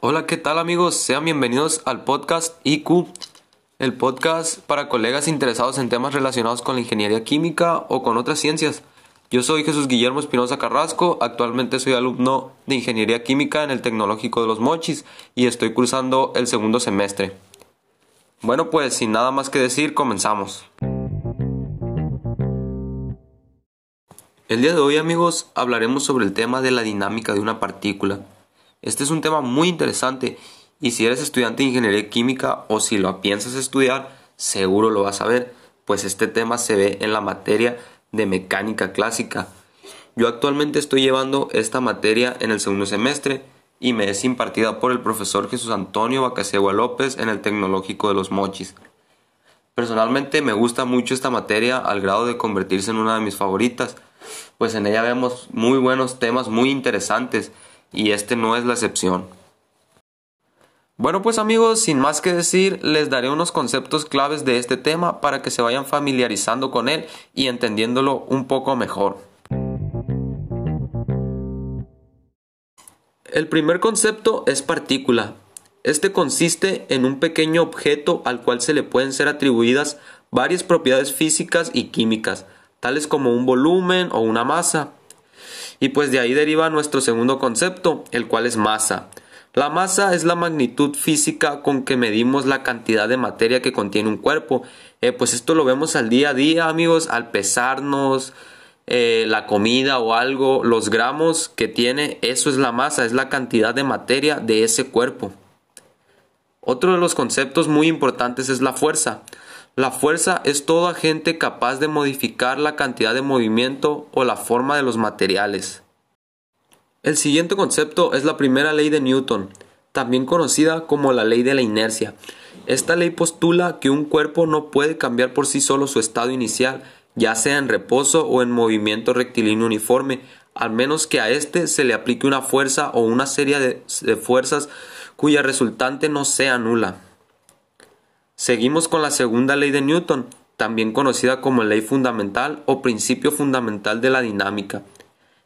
Hola, ¿qué tal amigos? Sean bienvenidos al podcast IQ, el podcast para colegas interesados en temas relacionados con la ingeniería química o con otras ciencias. Yo soy Jesús Guillermo Espinosa Carrasco, actualmente soy alumno de Ingeniería Química en el Tecnológico de los Mochis y estoy cursando el segundo semestre. Bueno, pues sin nada más que decir, comenzamos. El día de hoy amigos hablaremos sobre el tema de la dinámica de una partícula. Este es un tema muy interesante y si eres estudiante de ingeniería química o si lo piensas estudiar, seguro lo vas a ver, pues este tema se ve en la materia de mecánica clásica. Yo actualmente estoy llevando esta materia en el segundo semestre y me es impartida por el profesor Jesús Antonio Bacasegua López en el Tecnológico de los Mochis. Personalmente me gusta mucho esta materia al grado de convertirse en una de mis favoritas, pues en ella vemos muy buenos temas muy interesantes y este no es la excepción. Bueno pues amigos, sin más que decir, les daré unos conceptos claves de este tema para que se vayan familiarizando con él y entendiéndolo un poco mejor. El primer concepto es partícula. Este consiste en un pequeño objeto al cual se le pueden ser atribuidas varias propiedades físicas y químicas, tales como un volumen o una masa. Y pues de ahí deriva nuestro segundo concepto, el cual es masa. La masa es la magnitud física con que medimos la cantidad de materia que contiene un cuerpo. Eh, pues esto lo vemos al día a día, amigos, al pesarnos eh, la comida o algo, los gramos que tiene, eso es la masa, es la cantidad de materia de ese cuerpo. Otro de los conceptos muy importantes es la fuerza. La fuerza es todo agente capaz de modificar la cantidad de movimiento o la forma de los materiales. El siguiente concepto es la primera ley de Newton, también conocida como la ley de la inercia. Esta ley postula que un cuerpo no puede cambiar por sí solo su estado inicial, ya sea en reposo o en movimiento rectilíneo uniforme, al menos que a éste se le aplique una fuerza o una serie de, fuerzas cuya resultante no sea nula. Seguimos con la segunda ley de Newton, también conocida como ley fundamental o principio fundamental de la dinámica.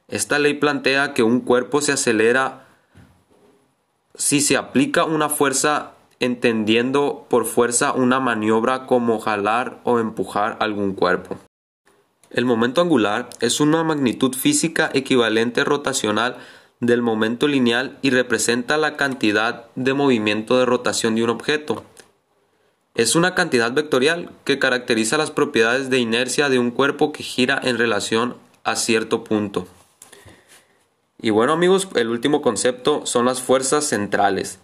Esta ley plantea que un cuerpo se acelera si se aplica una fuerza entendiendo por fuerza una maniobra como jalar o empujar algún cuerpo. El momento angular es una magnitud física equivalente rotacional del momento lineal y representa la cantidad de movimiento de rotación de un objeto. Es una cantidad vectorial que caracteriza las propiedades de inercia de un cuerpo que gira en relación a cierto punto. Y bueno amigos, el último concepto son las fuerzas centrales.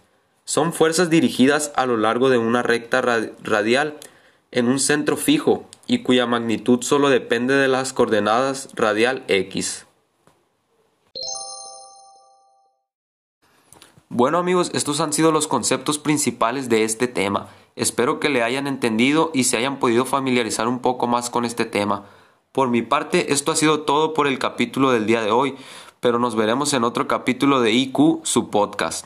Son fuerzas dirigidas a lo largo de una recta radial en un centro fijo y cuya magnitud solo depende de las coordenadas radial x. Bueno amigos, estos han sido los conceptos principales de este tema. Espero que le hayan entendido y se hayan podido familiarizar un poco más con este tema. Por mi parte, esto ha sido todo por el capítulo del día de hoy, pero nos veremos en otro capítulo de IQ, su podcast.